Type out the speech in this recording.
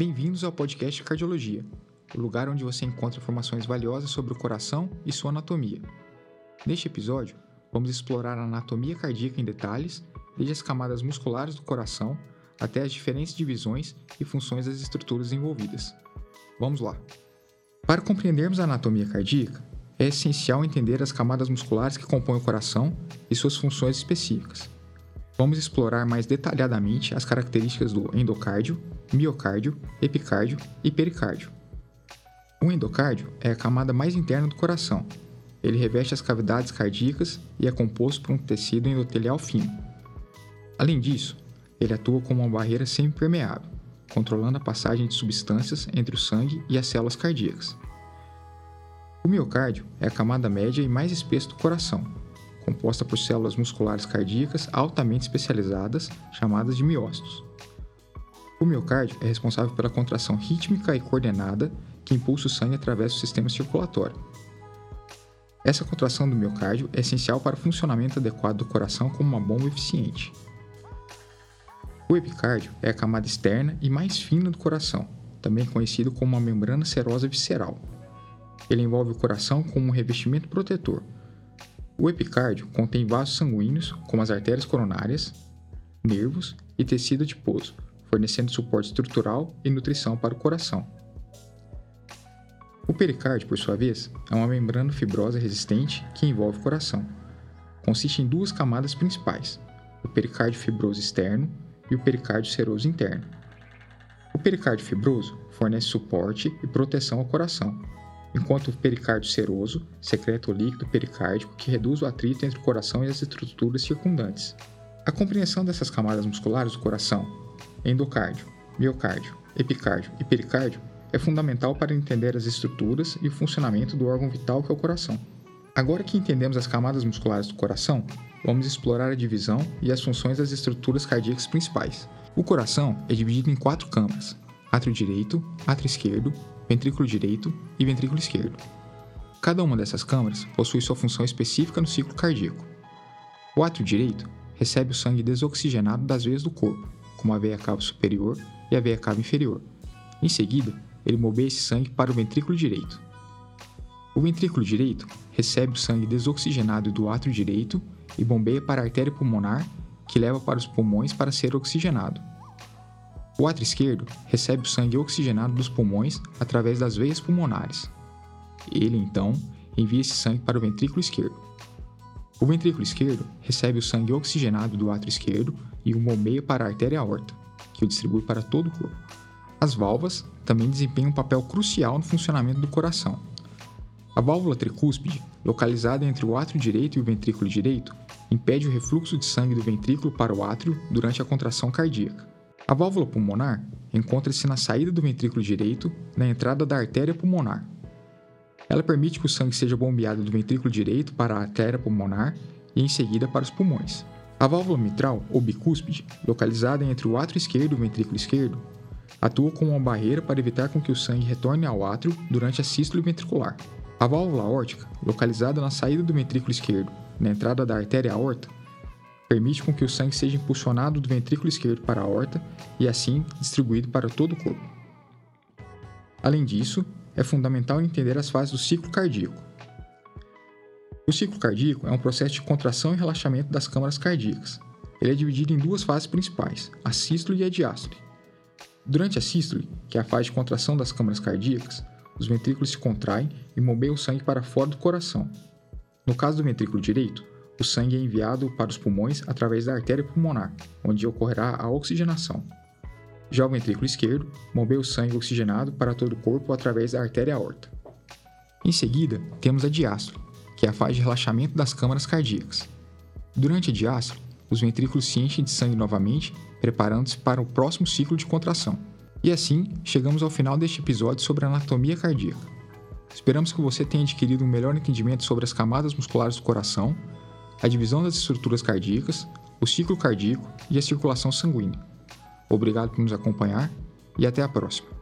Bem-vindos ao podcast Cardiologia, o lugar onde você encontra informações valiosas sobre o coração e sua anatomia. Neste episódio, vamos explorar a anatomia cardíaca em detalhes, desde as camadas musculares do coração até as diferentes divisões e funções das estruturas envolvidas. Vamos lá! Para compreendermos a anatomia cardíaca, é essencial entender as camadas musculares que compõem o coração e suas funções específicas. Vamos explorar mais detalhadamente as características do endocárdio, miocárdio, epicárdio e pericárdio. O endocárdio é a camada mais interna do coração. Ele reveste as cavidades cardíacas e é composto por um tecido endotelial fino. Além disso, ele atua como uma barreira semipermeável, controlando a passagem de substâncias entre o sangue e as células cardíacas. O miocárdio é a camada média e mais espessa do coração, composta por células musculares cardíacas altamente especializadas, chamadas de miócitos. O miocárdio é responsável pela contração rítmica e coordenada que impulsa o sangue através do sistema circulatório. Essa contração do miocárdio é essencial para o funcionamento adequado do coração como uma bomba eficiente. O epicárdio é a camada externa e mais fina do coração, também conhecido como uma membrana serosa visceral. Ele envolve o coração como um revestimento protetor. O epicárdio contém vasos sanguíneos, como as artérias coronárias, nervos e tecido adiposo, fornecendo suporte estrutural e nutrição para o coração. O pericárdio, por sua vez, é uma membrana fibrosa resistente que envolve o coração. Consiste em duas camadas principais: o pericárdio fibroso externo e o pericárdio seroso interno. O pericárdio fibroso fornece suporte e proteção ao coração, enquanto o pericárdio seroso secreta o líquido pericárdico que reduz o atrito entre o coração e as estruturas circundantes. A compreensão dessas camadas musculares do coração, endocárdio, miocárdio, epicárdio e pericárdio, é fundamental para entender as estruturas e o funcionamento do órgão vital que é o coração. Agora que entendemos as camadas musculares do coração, vamos explorar a divisão e as funções das estruturas cardíacas principais. O coração é dividido em quatro câmaras: átrio direito, átrio esquerdo, ventrículo direito e ventrículo esquerdo. Cada uma dessas câmaras possui sua função específica no ciclo cardíaco. O átrio direito recebe o sangue desoxigenado das veias do corpo, como a veia cava superior e a veia cava inferior. Em seguida, ele moveia esse sangue para o ventrículo direito. O ventrículo direito recebe o sangue desoxigenado do átrio direito e bombeia para a artéria pulmonar, que leva para os pulmões para ser oxigenado. O átrio esquerdo recebe o sangue oxigenado dos pulmões através das veias pulmonares. Ele, então, envia esse sangue para o ventrículo esquerdo. O ventrículo esquerdo recebe o sangue oxigenado do átrio esquerdo e o bombeia para a artéria aorta, que o distribui para todo o corpo. As válvulas também desempenham um papel crucial no funcionamento do coração. A válvula tricúspide, localizada entre o átrio direito e o ventrículo direito, impede o refluxo de sangue do ventrículo para o átrio durante a contração cardíaca. A válvula pulmonar encontra-se na saída do ventrículo direito, na entrada da artéria pulmonar. Ela permite que o sangue seja bombeado do ventrículo direito para a artéria pulmonar e em seguida para os pulmões. A válvula mitral, ou bicúspide, localizada entre o átrio esquerdo e o ventrículo esquerdo, atua como uma barreira para evitar com que o sangue retorne ao átrio durante a sístole ventricular. A válvula aórtica, localizada na saída do ventrículo esquerdo, na entrada da artéria aorta, permite com que o sangue seja impulsionado do ventrículo esquerdo para a aorta e assim distribuído para todo o corpo. Além disso, é fundamental entender as fases do ciclo cardíaco. O ciclo cardíaco é um processo de contração e relaxamento das câmaras cardíacas. Ele é dividido em duas fases principais, a sístole e a diástole. Durante a sístole, que é a fase de contração das câmaras cardíacas, os ventrículos se contraem e movem o sangue para fora do coração. No caso do ventrículo direito, o sangue é enviado para os pulmões através da artéria pulmonar, onde ocorrerá a oxigenação. Já o ventrículo esquerdo move o sangue oxigenado para todo o corpo através da artéria aorta. Em seguida, temos a diástole, que é a fase de relaxamento das câmaras cardíacas. Durante a diástole, os ventrículos se enchem de sangue novamente, preparando-se para o próximo ciclo de contração. E assim, chegamos ao final deste episódio sobre a anatomia cardíaca. Esperamos que você tenha adquirido um melhor entendimento sobre as camadas musculares do coração a divisão das estruturas cardíacas, o ciclo cardíaco e a circulação sanguínea. Obrigado por nos acompanhar e até a próxima.